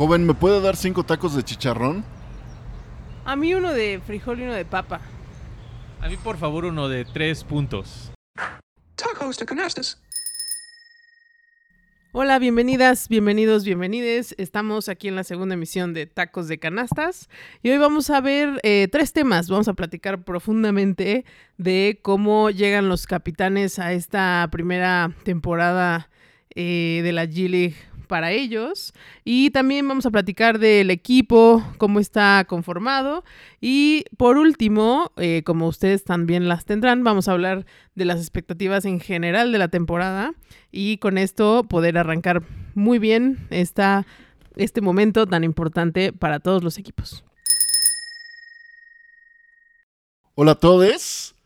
Joven, ¿me puede dar cinco tacos de chicharrón? A mí uno de frijol y uno de papa. A mí, por favor, uno de tres puntos. Tacos de canastas. Hola, bienvenidas, bienvenidos, bienvenides. Estamos aquí en la segunda emisión de Tacos de Canastas y hoy vamos a ver eh, tres temas. Vamos a platicar profundamente de cómo llegan los capitanes a esta primera temporada eh, de la G-League para ellos. Y también vamos a platicar del equipo, cómo está conformado. Y por último, eh, como ustedes también las tendrán, vamos a hablar de las expectativas en general de la temporada. Y con esto poder arrancar muy bien esta, este momento tan importante para todos los equipos. Hola a todos.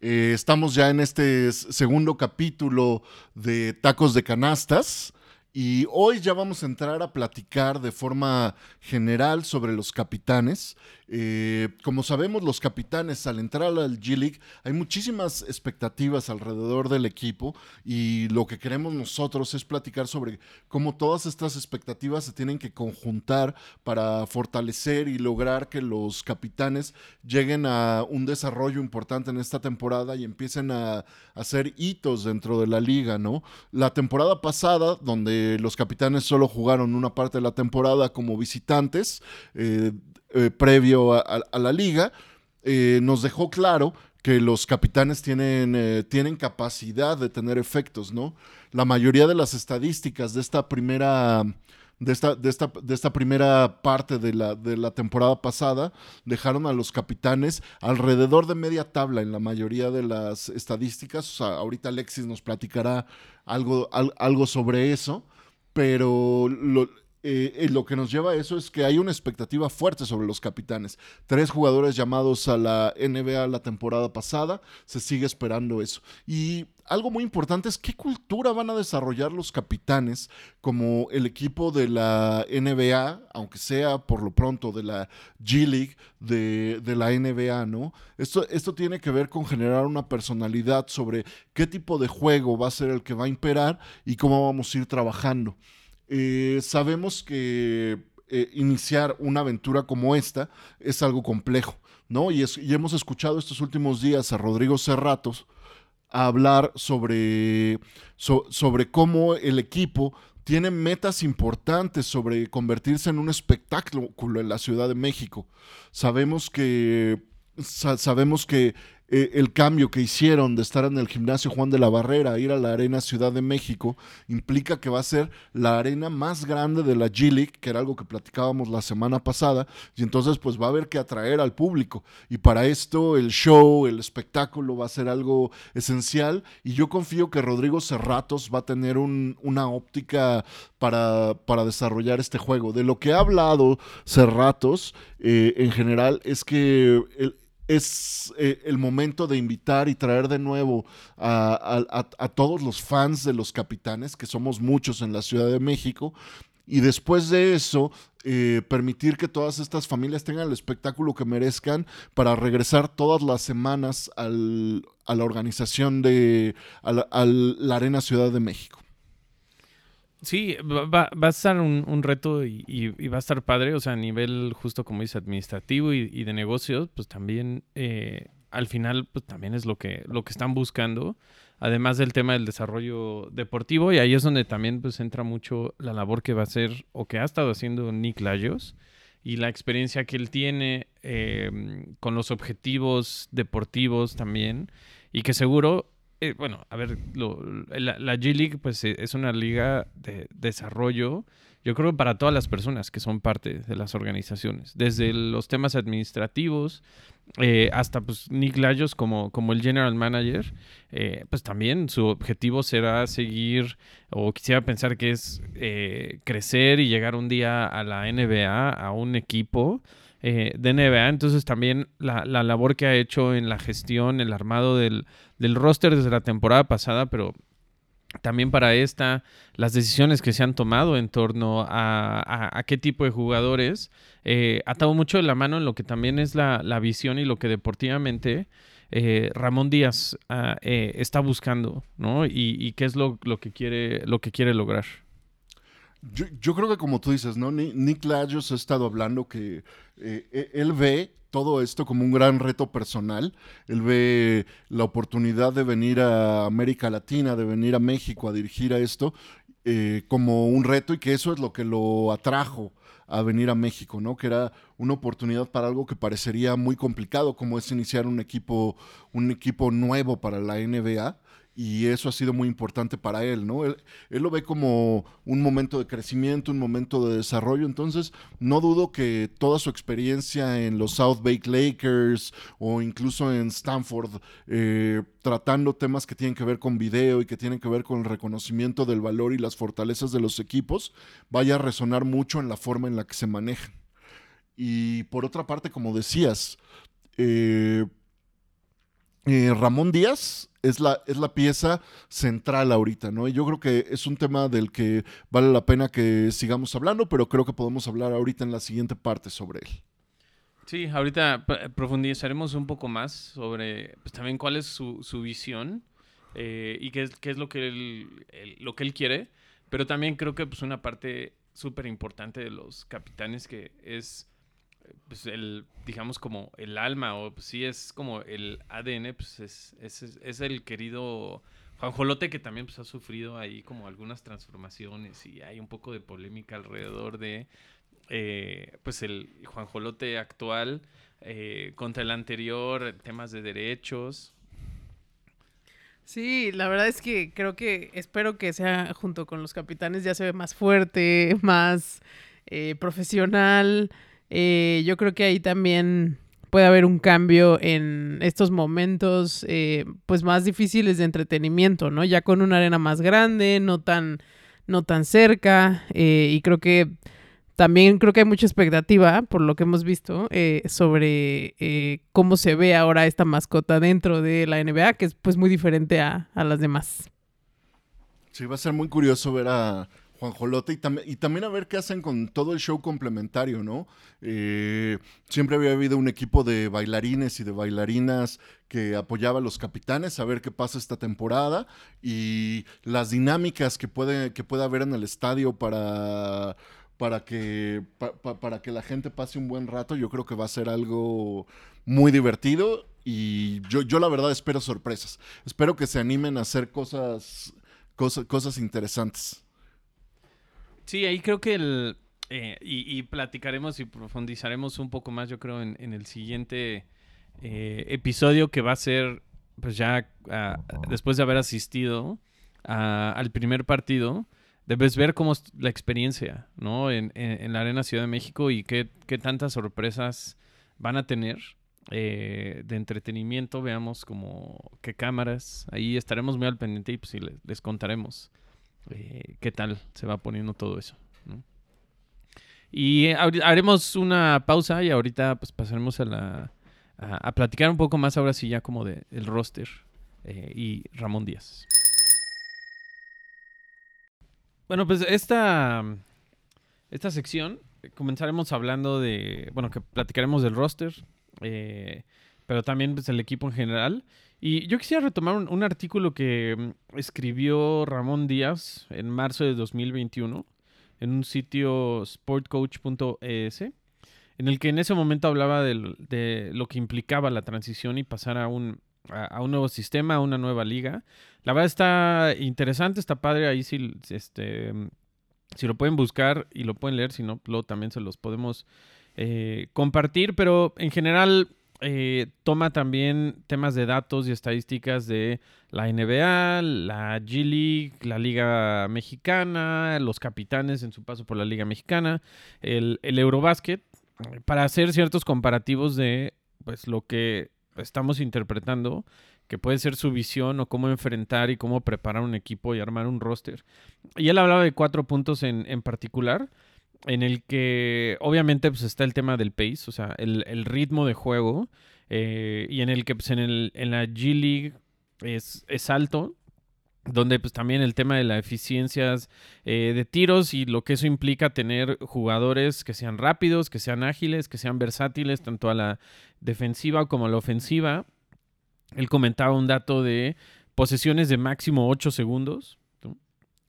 Eh, estamos ya en este segundo capítulo de Tacos de Canastas. Y hoy ya vamos a entrar a platicar de forma general sobre los capitanes. Eh, como sabemos, los capitanes al entrar al G-League hay muchísimas expectativas alrededor del equipo y lo que queremos nosotros es platicar sobre cómo todas estas expectativas se tienen que conjuntar para fortalecer y lograr que los capitanes lleguen a un desarrollo importante en esta temporada y empiecen a, hacer hitos dentro de la liga, ¿no? La temporada pasada, donde los capitanes solo jugaron una parte de la temporada como visitantes, eh, eh, previo a, la liga, eh, nos dejó claro que los capitanes tienen, eh, tienen capacidad de tener efectos, ¿no? La mayoría de las estadísticas de esta primera, de esta, de esta, de esta primera parte de la, de la, temporada pasada dejaron a los capitanes alrededor de media tabla en la mayoría de las estadísticas. ahorita Alexis nos platicará algo, algo sobre eso, pero lo, eh, eh, lo que nos lleva a eso es que hay una expectativa fuerte sobre los capitanes. Tres jugadores llamados a la NBA la temporada pasada, se sigue esperando eso. Y algo muy importante es qué cultura van a desarrollar los capitanes como el equipo de la NBA, aunque sea por lo pronto de la G League, de, de la NBA, ¿no? Esto, esto tiene que ver con generar una personalidad sobre qué tipo de juego va a ser el que va a imperar y cómo vamos a ir trabajando. Eh, sabemos que eh, iniciar una aventura como esta es algo complejo, ¿no? Y, hemos escuchado estos últimos días a Rodrigo Cerratos hablar sobre, sobre cómo el equipo tiene metas importantes sobre convertirse en un espectáculo en la Ciudad de México. Sabemos que, sabemos que eh, el cambio que hicieron de estar en el gimnasio Juan de la Barrera a ir a la Arena Ciudad de México implica que va a ser la arena más grande de la G-League, que era algo que platicábamos la semana pasada, y entonces pues va a haber que atraer al público. Y para esto el show, el espectáculo va a ser algo esencial y yo confío que Rodrigo Cerratos va a tener una óptica para, para, desarrollar este juego. De lo que ha hablado Cerratos eh, en general es que... El, es eh, el momento de invitar y traer de nuevo a, todos los fans de los capitanes, que somos muchos en la Ciudad de México, y después de eso, eh, permitir que todas estas familias tengan el espectáculo que merezcan para regresar todas las semanas a la organización de la Arena Ciudad de México. Sí, va, a estar un, reto y, va a estar padre, o sea, a nivel justo como dice administrativo y, de negocios, pues también eh, al final pues también es lo que, lo que están buscando, además del tema del desarrollo deportivo y ahí es donde también pues entra mucho la labor que va a hacer o que ha estado haciendo Nick Lajos y la experiencia que él tiene eh, con los objetivos deportivos también y que seguro eh, bueno, a ver, la, G League pues eh, es una liga de desarrollo, yo creo para todas las personas que son parte de las organizaciones, desde los temas administrativos eh, hasta pues Nick Lajos como, como el general manager, pues también su objetivo será seguir o quisiera pensar que es crecer y llegar un día a la NBA, a un equipo. De NBA. Entonces también la, la, labor que ha hecho en la gestión, el armado del, del roster desde la temporada pasada, pero también para esta, las decisiones que se han tomado en torno a, qué tipo de jugadores, eh, atado mucho de la mano en lo que también es la, visión y lo que deportivamente eh, Ramón Díaz ah, eh, está buscando, ¿no? Y, qué es lo, lo, que quiere, lo que quiere lograr. Yo, yo creo que como tú dices, ¿no? Ni- Nick Lajos ha estado hablando que eh, e- él ve todo esto como un gran reto personal. Él ve la oportunidad de venir a América Latina, de venir a México a dirigir a esto eh, como un reto y que eso es lo que lo atrajo a venir a México, ¿no? Que era una oportunidad para algo que parecería muy complicado, como es iniciar un equipo, un equipo nuevo para la NBA. Y eso ha sido muy importante para él, ¿no? Él, lo ve como un momento de crecimiento, un momento de desarrollo. Entonces, no dudo que toda su experiencia en los South Bay Lakers o incluso en Stanford, eh, tratando temas que tienen que ver con video y que tienen que ver con el reconocimiento del valor y las fortalezas de los equipos, vaya a resonar mucho en la forma en la que se manejan. Y por otra parte, como decías, eh, eh, Ramón Díaz es la, es la pieza central ahorita, ¿no? Y yo creo que es un tema del que vale la pena que sigamos hablando, pero creo que podemos hablar ahorita en la siguiente parte sobre él. Sí, ahorita profundizaremos un poco más sobre pues, también cuál es su, su visión eh, y qué es, qué es lo, que él, lo que él quiere. Pero también creo que pues, una parte súper importante de los capitanes que es pues, el, digamos, como el alma o pues, sí es como el ADN, pues es, es, es- el querido Juan Jolote que también pues, ha sufrido ahí como algunas transformaciones y hay un poco de polémica alrededor de eh, pues el Juanjolote actual eh, contra el anterior, temas de derechos. Sí, la verdad es que creo que espero que sea junto con los capitanes ya se ve más fuerte, más eh, profesional. Eh, yo creo que ahí también puede haber un cambio en estos momentos eh, pues más difíciles de entretenimiento, ¿no? Ya con una arena más grande, no tan, no tan cerca eh, y creo que también creo que hay mucha expectativa, por lo que hemos visto, sobre cómo se ve ahora esta mascota dentro de la NBA, que es pues muy diferente a, a las demás. Sí, va a ser muy curioso ver a Juan Jolote y, y también a ver qué hacen con todo el show complementario, ¿no? Eh, siempre había habido un equipo de bailarines y de bailarinas que apoyaba a los capitanes, a ver qué pasa esta temporada y las dinámicas que puede, que pueda haber en el estadio para, para, que, pa- pa- para que la gente pase un buen rato, yo creo que va a ser algo muy divertido y yo, yo la verdad espero sorpresas. Espero que se animen a hacer cosas, cosas interesantes. Sí, ahí creo que el... eh, y, platicaremos y profundizaremos un poco más, yo creo, en, el siguiente eh, episodio que va a ser, pues ya ah, después de haber asistido a- al primer partido, debes ver cómo es la experiencia, ¿no? En, la Arena Ciudad de México y qué, qué tantas sorpresas van a tener eh, de entretenimiento. Veamos como qué cámaras. Ahí estaremos muy al pendiente y pues les, les contaremos eh, qué tal se va poniendo todo eso. Y eh, haremos una pausa y ahorita pues pasaremos a la a, platicar un poco más ahora sí ya como de roster eh, y Ramón Díaz. Bueno, pues esta esta sección comenzaremos hablando de, bueno, que platicaremos del roster, pero también pues, el equipo en general. Y yo quisiera retomar un, artículo que mm, escribió Ramón Díaz en marzo de 2021 en un sitio sportcoach.es, en el que en ese momento hablaba de lo que implicaba la transición y pasar a un, a, un nuevo sistema, a una nueva liga. La verdad está interesante, está padre ahí si, este, si lo pueden buscar y lo pueden leer, si no, luego también se los podemos eh, compartir, pero en general eh, toma también temas de datos y estadísticas de la NBA, la G League, la Liga Mexicana, los capitanes en su paso por la Liga Mexicana, el, el Eurobasket, para hacer ciertos comparativos de pues lo que estamos interpretando, que puede ser su visión o cómo enfrentar y cómo preparar un equipo y armar un roster. Y él hablaba de cuatro puntos en, en particular, en el que obviamente pues, está el tema del pace, o sea, el, el ritmo de juego, eh, y en el que pues, en, el, en la G League es, es alto, donde pues también el tema de las eficiencias eh, de tiros y lo que eso implica tener jugadores que sean rápidos, que sean ágiles, que sean versátiles, tanto a la defensiva como a la ofensiva. Él comentaba un dato de posesiones de máximo 8 segundos.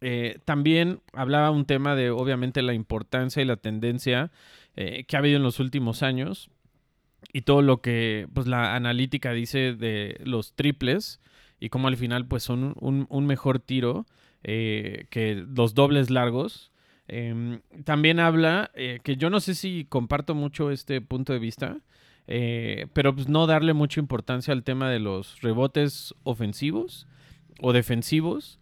Eh, también hablaba un tema de, obviamente, la importancia y la tendencia eh, que ha habido en los últimos años y todo lo que pues, la analítica dice de los triples y cómo al final pues, son un, un mejor tiro eh, que los dobles largos. Em, también habla que yo no sé si comparto mucho este punto de vista, pero pues no darle mucha importancia al tema de los rebotes ofensivos o defensivos.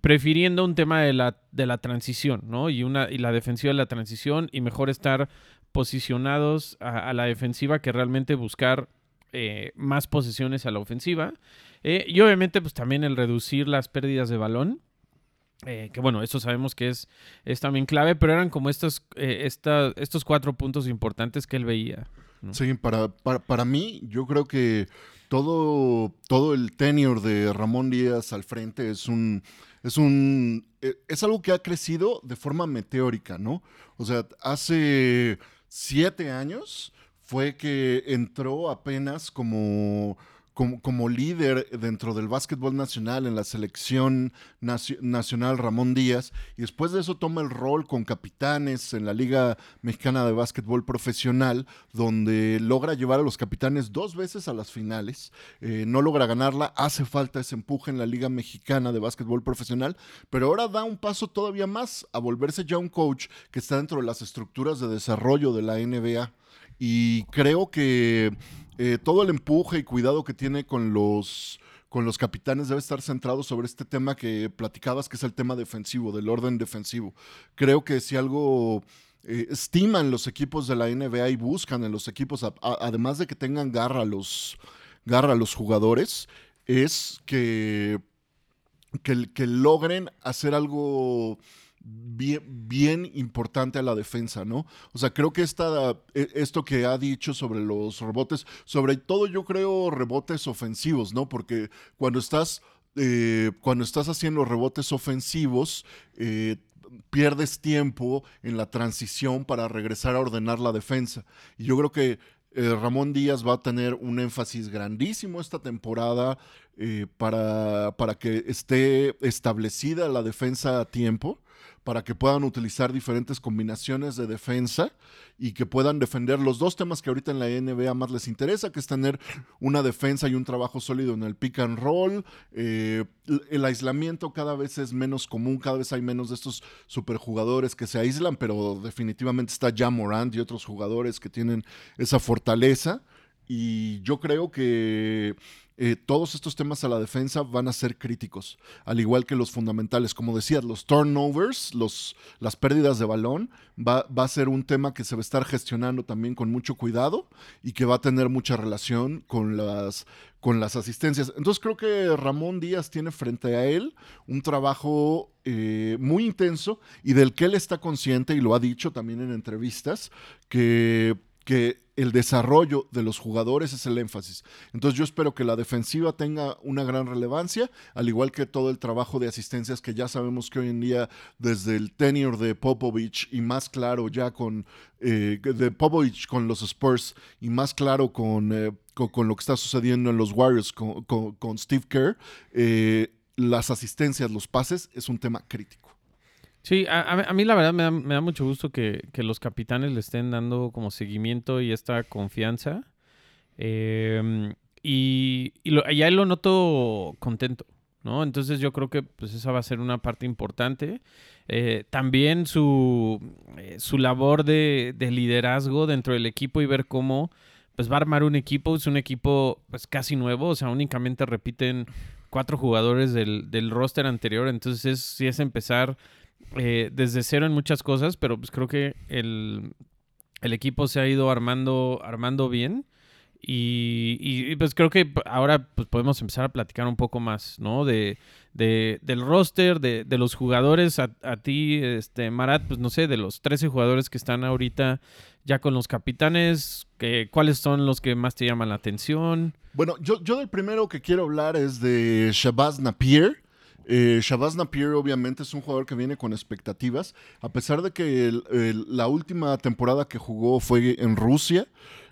Eh, prefiriendo un tema de la, de la transición, ¿no? Y, una, y la defensiva de la transición y mejor estar posicionados a, la defensiva que realmente buscar eh, más posiciones a la ofensiva. Eh, y obviamente, pues también el reducir las pérdidas de balón. Eh, que bueno, eso sabemos que es, es también clave, pero eran como estos, estos cuatro puntos importantes que él veía. Sí, para, para, para mí, yo creo que todo, todo el tenure de Ramón Díaz al frente es un es un e, es algo que ha crecido de forma meteórica, ¿no? O sea, hace siete años fue que entró apenas como como, líder dentro del básquetbol nacional en la selección nacional Ramón Díaz y después de eso toma el rol con capitanes en la Liga Mexicana de Básquetbol Profesional donde logra llevar a los capitanes dos veces a las finales, eh, no logra ganarla, hace falta ese empuje en la Liga Mexicana de Básquetbol Profesional, pero ahora da un paso todavía más a volverse ya un coach que está dentro de las estructuras de desarrollo de la NBA y creo que eh, todo el empuje y cuidado que tiene con los, con los capitanes debe estar centrado sobre este tema que platicabas, que es el tema defensivo, del orden defensivo. Creo que si algo eh, estiman los equipos de la NBA y buscan en los equipos, además de que tengan garra los, garra los jugadores, es que, que logren hacer algo bien, importante a la defensa, ¿no? O sea, creo que esta, e, esto que ha dicho sobre los rebotes, sobre todo yo creo rebotes ofensivos, ¿no? Porque cuando estás, eh, cuando estás haciendo rebotes ofensivos, eh, pierdes tiempo en la transición para regresar a ordenar la defensa. Y yo creo que eh, Ramón Díaz va a tener un énfasis grandísimo esta temporada para, para que esté establecida la defensa a tiempo para que puedan utilizar diferentes combinaciones de defensa y que puedan defender los dos temas que ahorita en la NBA más les interesa, que es tener una defensa y un trabajo sólido en el pick and roll. Eh, el aislamiento cada vez es menos común, cada vez hay menos de estos superjugadores que se aíslan, pero definitivamente está ya Morant y otros jugadores que tienen esa fortaleza. Y yo creo que eh, todos estos temas a la defensa van a ser críticos, al igual que los fundamentales. Como decías, los turnovers, los, las pérdidas de balón, va, a ser un tema que se va a estar gestionando también con mucho cuidado y que va a tener mucha relación con las, con las asistencias. Entonces creo que Ramón Díaz tiene frente a él un trabajo eh, muy intenso y del que él está consciente y lo ha dicho también en entrevistas, que que el desarrollo de los jugadores es el énfasis. Entonces yo espero que la defensiva tenga una gran relevancia, al igual que todo el trabajo de asistencias que ya sabemos que hoy en día desde el tenure de Popovich y más claro ya con eh, de Popovich con los Spurs y más claro con, eh, con, lo que está sucediendo en los Warriors con, Steve Kerr, eh, las asistencias, los pases es un tema crítico. Sí, a, mí la verdad me da, mucho gusto que, los capitanes le estén dando como seguimiento y esta confianza. Em, y, ya él lo noto contento, ¿no? Entonces yo creo que pues esa va a ser una parte importante. Eh, también su, eh, su labor de, liderazgo dentro del equipo y ver cómo pues va a armar un equipo. Es un equipo pues casi nuevo, o sea, únicamente repiten cuatro jugadores del, del roster anterior. Entonces sí es empezar eh, desde cero en muchas cosas, pero pues creo que el, equipo se ha ido armando, armando bien. Y, pues creo que ahora pues podemos empezar a platicar un poco más, ¿no? De, del roster, de, los jugadores, a, ti, este, Marat, pues no sé, de los 13 jugadores que están ahorita ya con los capitanes, que, ¿cuáles son los que más te llaman la atención? Bueno, yo, yo del primero que quiero hablar es de Shabazz Napier. Eh, Shabazz Napier obviamente es un jugador que viene con expectativas, a pesar de que la última temporada que jugó fue en Rusia.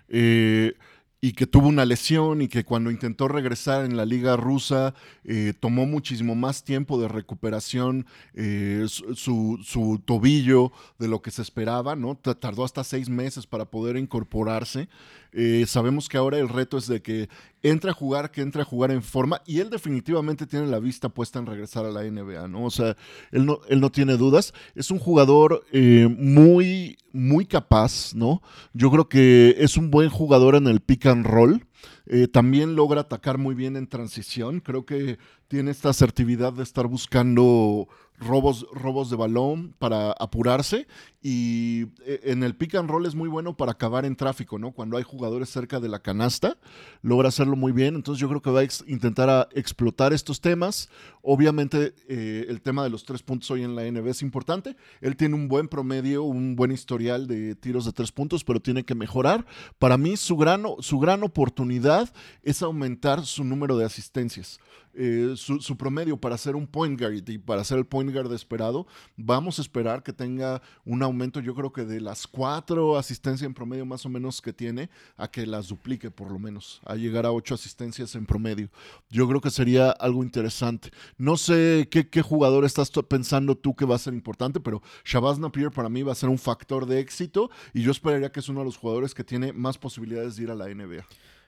Eh, y que tuvo una lesión y que cuando intentó regresar en la liga rusa eh, tomó muchísimo más tiempo de recuperación eh, su, su, tobillo de lo que se esperaba, ¿no? Tardó hasta seis meses para poder incorporarse. Eh, sabemos que ahora el reto es de que entre a jugar, que entre a jugar en forma y él definitivamente tiene la vista puesta en regresar a la NBA, ¿no? O sea, él no, él no tiene dudas. Es un jugador muy, muy capaz, ¿no? Yo creo que es un buen jugador en el pick and roll. Eh, también logra atacar muy bien en transición. Creo que tiene esta asertividad de estar buscando robos, robos de balón para apurarse y eh, en el pick and roll es muy bueno para acabar en tráfico, ¿no? Cuando hay jugadores cerca de la canasta, logra hacerlo muy bien, entonces yo creo que va a intentar explotar estos temas. Obviamente eh, el tema de los tres puntos hoy en la NBA es importante, él tiene un buen promedio, un buen historial de tiros de tres puntos, pero tiene que mejorar. Para mí su gran, su gran oportunidad es aumentar su número de asistencias. Eh, su, promedio para ser un point guard y para ser el point guard esperado, vamos a esperar que tenga un aumento, yo creo que de las cuatro asistencias en promedio más o menos que tiene, a que las duplique por lo menos, a llegar a ocho asistencias en promedio. Yo creo que sería algo interesante. No sé qué, qué jugador estás pensando tú que va a ser importante, pero Shabazz Napier para mí va a ser un factor de éxito y yo esperaría que es uno de los jugadores que tiene más posibilidades de ir a la NBA.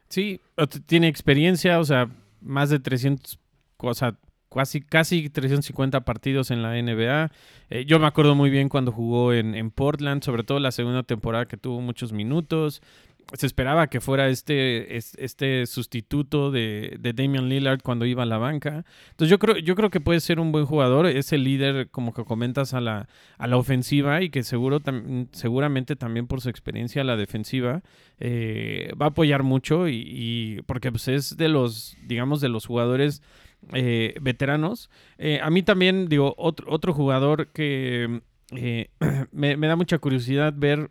Sí, tiene experiencia, o sea, más de 300, o sea, casi, casi 350 partidos en la NBA. Eh, yo me acuerdo muy bien cuando jugó en, en, Portland, sobre todo la segunda temporada que tuvo muchos minutos se esperaba que fuera este, este sustituto de, de, Damian Lillard cuando iba a la banca. Entonces yo creo, yo creo que puede ser un buen jugador, es el líder, como que comentas, a la, a la ofensiva y que seguro seguramente también por su experiencia a la defensiva eh, va a apoyar mucho y, porque pues, es de los, digamos, de los jugadores eh, veteranos. Eh, a mí también, digo, otro, otro jugador que me, me da mucha curiosidad ver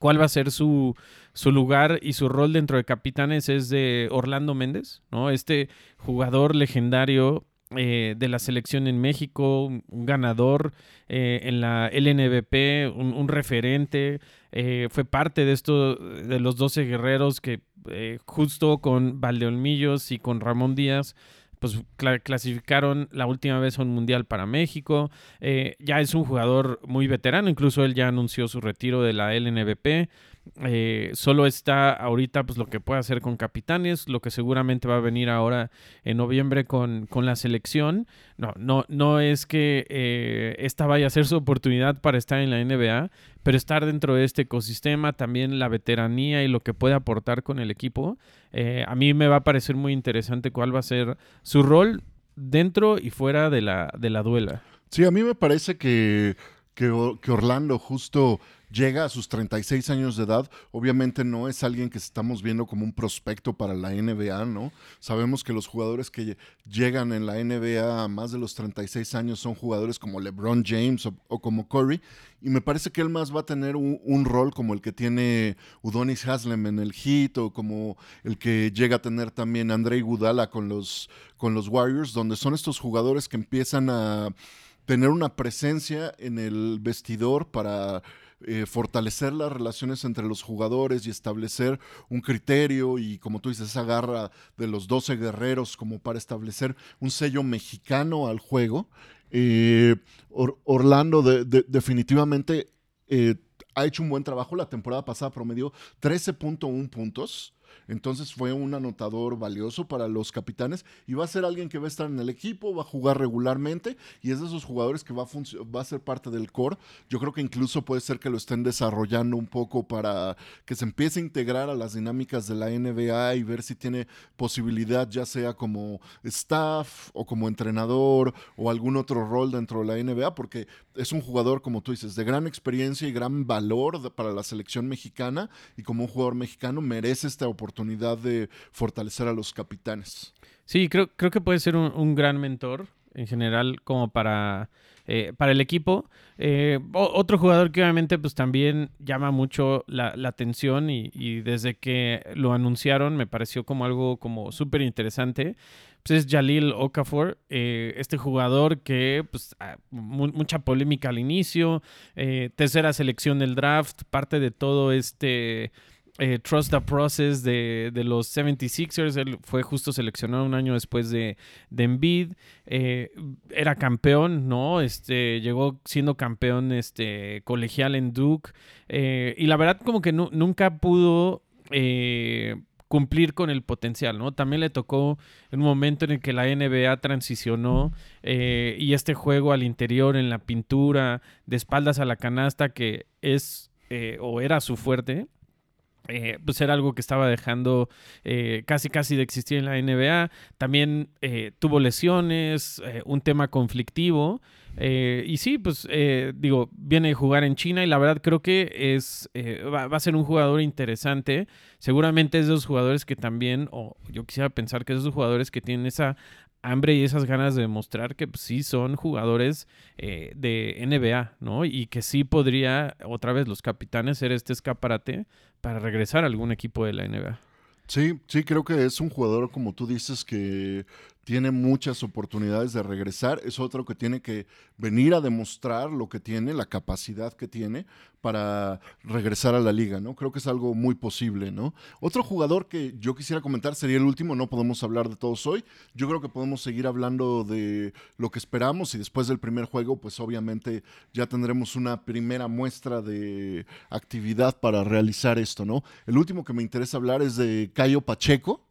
cuál va a ser su, su lugar y su rol dentro de Capitanes es de Orlando Méndez, ¿no? Este jugador legendario eh, de la selección en México, un ganador eh, en la LNBP, un, referente, eh, fue parte de esto, de los 12 guerreros que justo con Valdeolmillos y con Ramón Díaz pues clasificaron la última vez a un mundial para México. ya es un jugador muy veterano, incluso él ya anunció su retiro de la LNBP. Eh, solo está ahorita pues lo que puede hacer con Capitanes, lo que seguramente va a venir ahora en noviembre con, la selección. No, no, no es que eh, esta vaya a ser su oportunidad para estar en la NBA, pero estar dentro de este ecosistema, también la veteranía y lo que puede aportar con el equipo, eh, a mí me va a parecer muy interesante cuál va a ser su rol dentro y fuera de la, de la duela. Sí, a mí me parece que, que Orlando justo llega a sus 36 años de edad, obviamente no es alguien que estamos viendo como un prospecto para la NBA, ¿no? Sabemos que los jugadores que llegan en la NBA a más de los 36 años son jugadores como LeBron James o, como Curry, y me parece que él más va a tener un, rol como el que tiene Udonis Haslem en el Heat o como el que llega a tener también Andrei Gudala con los, con los Warriors, donde son estos jugadores que empiezan a tener una presencia en el vestidor para eh, fortalecer las relaciones entre los jugadores y establecer un criterio y como tú dices, esa garra de los 12 guerreros como para establecer un sello mexicano al juego. Eh, Orlando definitivamente eh, ha hecho un buen trabajo. La temporada pasada promedió 13.1 puntos. Entonces fue un anotador valioso para los capitanes y va a ser alguien que va a estar en el equipo, va a jugar regularmente y es de esos jugadores que va a, va a ser parte del core. Yo creo que incluso puede ser que lo estén desarrollando un poco para que se empiece a integrar a las dinámicas de la NBA y ver si tiene posibilidad ya sea como staff o como entrenador o algún otro rol dentro de la NBA porque es un jugador, como tú dices, de gran experiencia y gran valor para la selección mexicana y como un jugador mexicano merece esta oportunidad de fortalecer a los capitanes. Sí, creo, creo que puede ser un, gran mentor en general como para, eh, para el equipo. Eh, otro jugador que obviamente pues también llama mucho la, atención y, desde que lo anunciaron me pareció como algo como súper interesante. Pues es Jalil Okafor, eh, este jugador que pues ah, mucha polémica al inicio, tercera selección del draft, parte de todo este eh, Trust the Process de, de, los 76ers. Él fue justo seleccionado un año después de, de Embiid. Eh, era campeón, ¿no? Este, llegó siendo campeón este, colegial en Duke. Eh, y la verdad como que nunca pudo cumplir con el potencial, ¿no? También le tocó un momento en el que la NBA transicionó y este juego al interior en la pintura, de espaldas a la canasta, que es o era su fuerte, eh, pues era algo que estaba dejando eh, casi casi de existir en la NBA. También eh, tuvo lesiones, un tema conflictivo. y sí, pues digo, viene a jugar en China y la verdad creo que es va, a ser un jugador interesante. Seguramente es de esos jugadores que también, o yo quisiera pensar que es de esos jugadores que tienen esa hambre y esas ganas de demostrar que pues, sí son jugadores de NBA, ¿no? Y que sí podría, otra vez, los capitanes ser este escaparate para regresar a algún equipo de la NBA. Sí, sí, creo que es un jugador, como tú dices, que tiene muchas oportunidades de regresar. Es otro que tiene que venir a demostrar lo que tiene, la capacidad que tiene para regresar a la liga, ¿no? Creo que es algo muy posible, ¿no? Otro jugador que yo quisiera comentar sería el último, no podemos hablar de todos hoy. Yo creo que podemos seguir hablando de lo que esperamos y después del primer juego, pues obviamente ya tendremos una primera muestra de actividad para realizar esto, ¿no? El último que me interesa hablar es de Cayo Pacheco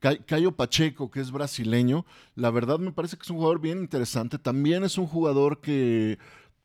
Cayo Pacheco, que es brasileño, la verdad me parece que es un jugador bien interesante. También es un jugador que,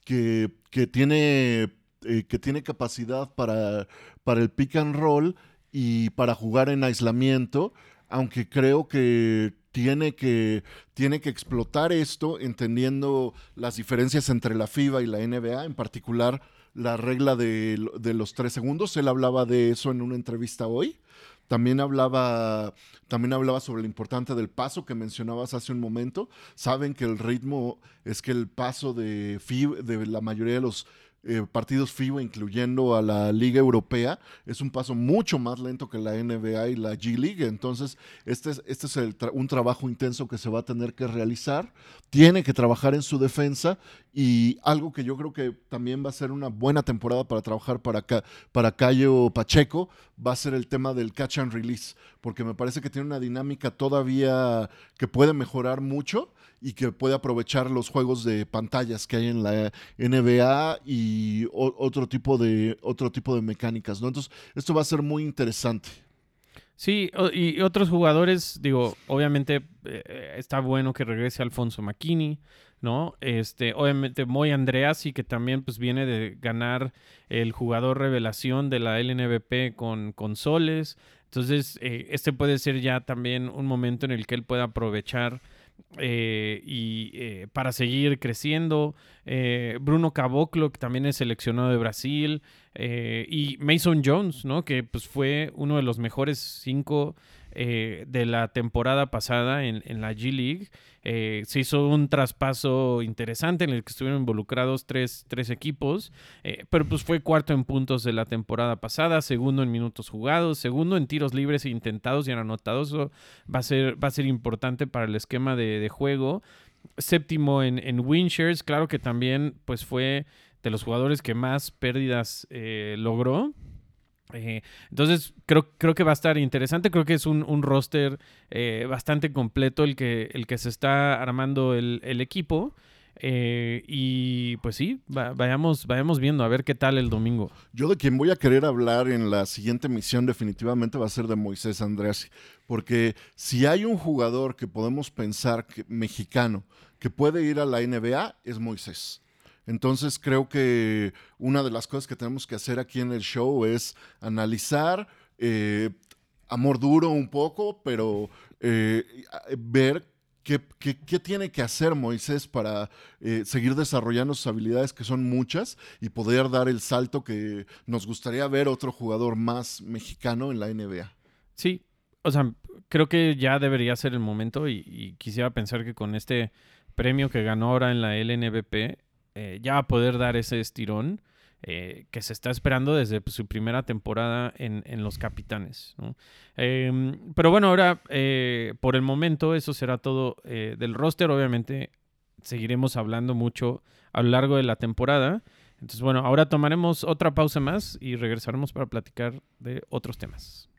que, tiene, eh, que tiene capacidad para, para el pick and roll y para jugar en aislamiento, aunque creo que tiene que, tiene que explotar esto entendiendo las diferencias entre la FIBA y la NBA, en particular la regla de, de los tres segundos. Él hablaba de eso en una entrevista hoy. También hablaba, también hablaba sobre lo importante del paso que mencionabas hace un momento. Saben que el ritmo es que el paso de, de la mayoría de los eh, partidos FIBA, incluyendo a la Liga Europea, es un paso mucho más lento que la NBA y la G League. Entonces, este es, este es un trabajo intenso que se va a tener que realizar. Tiene que trabajar en su defensa y algo que yo creo que también va a ser una buena temporada para trabajar para, para Cayo Pacheco va a ser el tema del catch and release, porque me parece que tiene una dinámica todavía que puede mejorar mucho y que puede aprovechar los juegos de pantallas que hay en la NBA y otro tipo de otro tipo de mecánicas, ¿no? Entonces, esto va a ser muy interesante. Sí, y otros jugadores, digo, obviamente eh, está bueno que regrese Alfonso McKinney, ¿no? Este, obviamente Moy Andreas y que también pues viene de ganar el jugador revelación de la LNBP con consoles. Entonces, eh, este puede ser ya también un momento en el que él pueda aprovechar eh, y eh, para seguir creciendo. Eh, Bruno Caboclo, que también es seleccionado de Brasil. y Mason Jones, ¿no? Que pues fue uno de los mejores cinco eh, de la temporada pasada en, la G League. Eh, se hizo un traspaso interesante en el que estuvieron involucrados tres, tres equipos, eh, pero pues fue cuarto en puntos de la temporada pasada, segundo en minutos jugados, segundo en tiros libres e intentados y anotados. Eso va a ser, va a ser importante para el esquema de, juego. Séptimo en, en win shares, claro que también pues fue de los jugadores que más pérdidas logró. Eh, entonces, creo, creo que va a estar interesante. Creo que es un, roster eh, bastante completo el que, el que se está armando el, equipo. Eh, y pues sí, vayamos, vayamos viendo a ver qué tal el domingo. Yo de quien voy a querer hablar en la siguiente misión definitivamente va a ser de Moisés Andrés, porque si hay un jugador que podemos pensar que, mexicano que puede ir a la NBA es Moisés. Entonces creo que una de las cosas que tenemos que hacer aquí en el show es analizar, eh, amor duro un poco, pero eh, ver qué, tiene que hacer Moisés para eh, seguir desarrollando sus habilidades, que son muchas, y poder dar el salto que nos gustaría ver otro jugador más mexicano en la NBA. Sí, o sea, creo que ya debería ser el momento y quisiera pensar que con este premio que ganó ahora en la LNBP, eh, ya va a poder dar ese estirón eh, que se está esperando desde pues, su primera temporada en, Los Capitanes. Em, pero bueno, ahora eh, por el momento eso será todo del roster. Obviamente seguiremos hablando mucho a lo largo de la temporada. Entonces, bueno, ahora tomaremos otra pausa más y regresaremos para platicar de otros temas.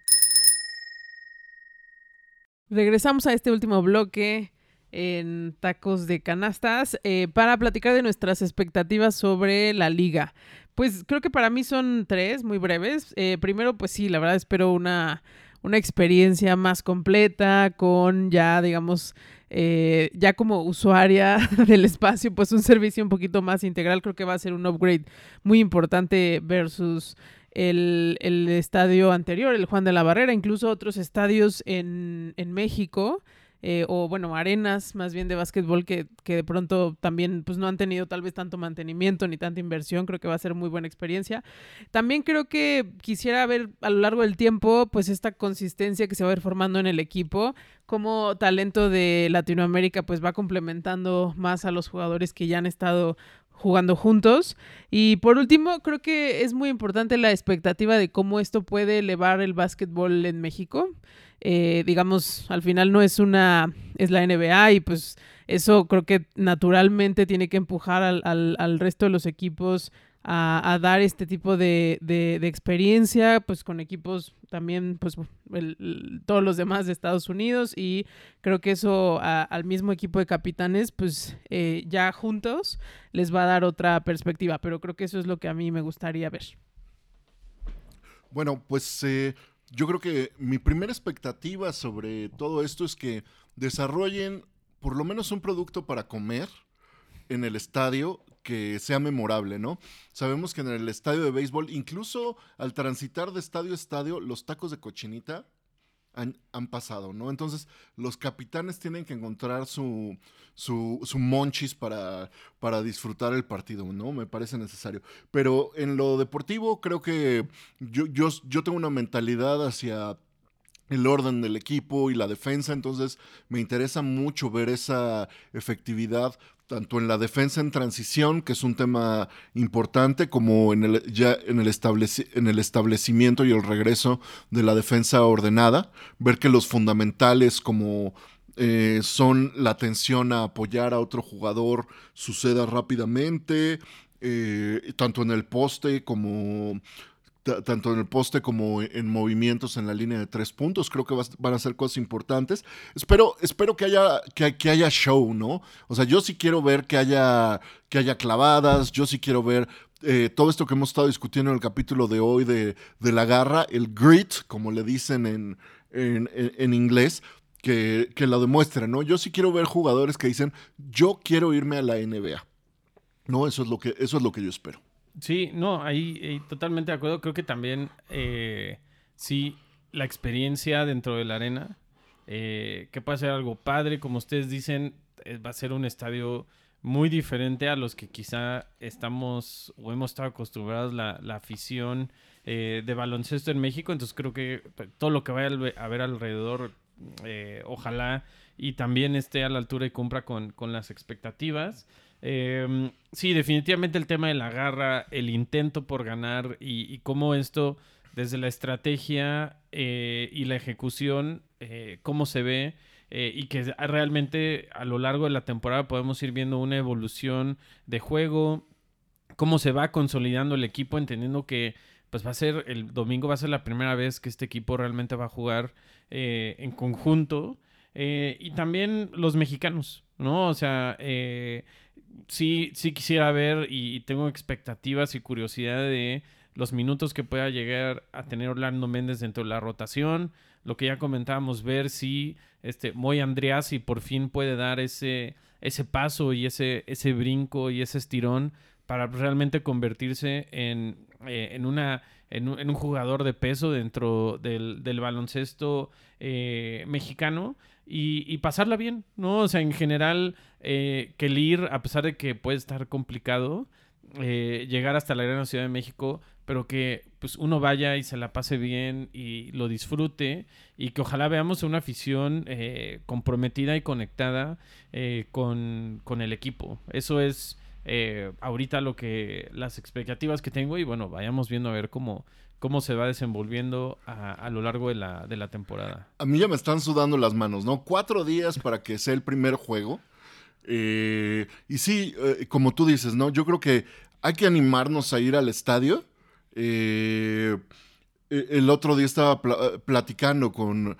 Regresamos a este último bloque en Tacos de Canastas eh, para platicar de nuestras expectativas sobre la liga. Pues creo que para mí son tres, muy breves. Eh, primero, pues sí, la verdad espero una, una experiencia más completa con ya, digamos, eh, ya como usuaria del espacio, pues un servicio un poquito más integral. Creo que va a ser un upgrade muy importante versus el, el estadio anterior, el Juan de la Barrera, incluso otros estadios en, en México. Eh, o bueno, arenas más bien de básquetbol que, que de pronto también pues no han tenido tal vez tanto mantenimiento ni tanta inversión, creo que va a ser muy buena experiencia. También creo que quisiera ver a lo largo del tiempo pues esta consistencia que se va a ir formando en el equipo, como talento de Latinoamérica pues va complementando más a los jugadores que ya han estado jugando juntos. Y por último, creo que es muy importante la expectativa de cómo esto puede elevar el básquetbol en México. Eh, digamos, al final no es una, es la NBA y pues eso creo que naturalmente tiene que empujar al, al, al resto de los equipos a, a dar este tipo de, de, experiencia, pues con equipos también, pues todos los demás de Estados Unidos y creo que eso al mismo equipo de capitanes, pues eh, ya juntos les va a dar otra perspectiva, pero creo que eso es lo que a mí me gustaría ver. Bueno, pues eh, yo creo que mi primera expectativa sobre todo esto es que desarrollen por lo menos un producto para comer en el estadio que sea memorable, ¿no? Sabemos que en el estadio de béisbol, incluso al transitar de estadio a estadio, los tacos de cochinita han, pasado, ¿no? Entonces, los capitanes tienen que encontrar su, su, su monchis para, para disfrutar el partido, ¿no? Me parece necesario. Pero en lo deportivo, creo que yo, yo, yo tengo una mentalidad hacia el orden del equipo y la defensa, entonces me interesa mucho ver esa efectividad tanto en la defensa en transición, que es un tema importante, como en el, ya en el, en el establecimiento y el regreso de la defensa ordenada, ver que los fundamentales como eh, son la atención a apoyar a otro jugador suceda rápidamente, eh, tanto en el poste como tanto en el poste como en movimientos en la línea de tres puntos. Creo que va, van a ser cosas importantes. Espero, espero que, haya, que, que, haya show, ¿no? O sea, yo sí quiero ver que haya, que haya clavadas, yo sí quiero ver eh, todo esto que hemos estado discutiendo en el capítulo de hoy de, de la garra, el grit, como le dicen en, en, en inglés. Que, que lo demuestren, ¿no? Yo sí quiero ver jugadores que dicen, yo quiero irme a la NBA. No, eso es lo que, eso es lo que yo espero. Sí, no, ahí, totalmente de acuerdo. Creo que también, eh, sí, la experiencia dentro de la arena, eh, que puede ser algo padre, como ustedes dicen, eh, va a ser un estadio muy diferente a los que quizá estamos o hemos estado acostumbrados la, la afición eh, de baloncesto en México. Entonces creo que todo lo que vaya a ver alrededor, ojalá y también esté a la altura y cumpla con, con las expectativas. Eh, sí, definitivamente el tema de la garra, el intento por ganar y, cómo esto, desde la estrategia eh, y la ejecución, eh, cómo se ve eh, y que realmente a lo largo de la temporada podemos ir viendo una evolución de juego, cómo se va consolidando el equipo, entendiendo que pues va a ser, el domingo va a ser la primera vez que este equipo realmente va a jugar en conjunto. y también los mexicanos, ¿no? O sea, sí, sí quisiera ver y, tengo expectativas y curiosidad de los minutos que pueda llegar a tener Orlando Méndez dentro de la rotación. Lo que ya comentábamos, ver si este Moy Andreassi por fin puede dar ese, ese paso y ese, ese brinco y ese estirón para realmente convertirse en, eh, en, una, en, un, jugador de peso dentro del, baloncesto eh, mexicano y, y, pasarla bien, ¿no? O sea, en general, eh, que el ir, a pesar de que puede estar complicado, eh, llegar hasta la Gran Ciudad de México, pero que pues uno vaya y se la pase bien y lo disfrute y que ojalá veamos una afición eh, comprometida y conectada eh, con, con, el equipo. Eso es eh, ahorita lo que las expectativas que tengo y bueno, vayamos viendo a ver cómo, cómo se va desenvolviendo a, a, lo largo de la, de la temporada. A mí ya me están sudando las manos, ¿no? Cuatro días para que sea el primer juego. Eh, y sí, eh, como tú dices, ¿no? Yo creo que hay que animarnos a ir al estadio. E- el otro día estaba pla- platicando con,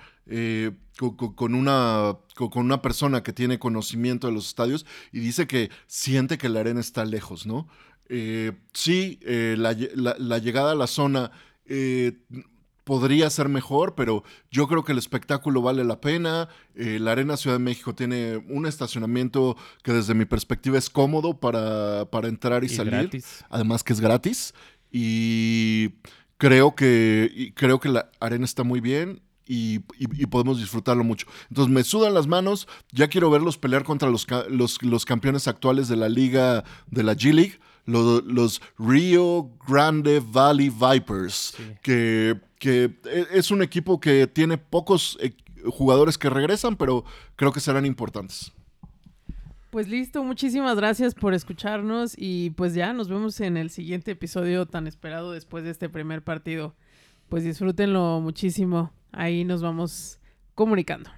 co- co- con, una, co- con una persona que tiene conocimiento de los estadios y dice que siente que la arena está lejos, ¿no? Eh, sí, eh, la, lle- la- la llegada a la zona eh, podría ser mejor, pero yo creo que el espectáculo vale la pena. La Arena Ciudad de México tiene un estacionamiento que desde mi perspectiva es cómodo para, para entrar y, Y salir gratis. además que es gratis y creo que y creo que la arena está muy bien y, y- y podemos disfrutarlo mucho. Entonces me sudan las manos, ya quiero verlos pelear contra los, los, los campeones actuales de la liga, de la G League, lo- los, Rio Grande Valley Vipers, Sí. que, que e- es un equipo que tiene pocos eh, jugadores que regresan, pero creo que serán importantes. Pues listo, muchísimas gracias por escucharnos y pues ya nos vemos en el siguiente episodio tan esperado después de este primer partido. Pues disfrútenlo muchísimo. Ahí nos vamos comunicando.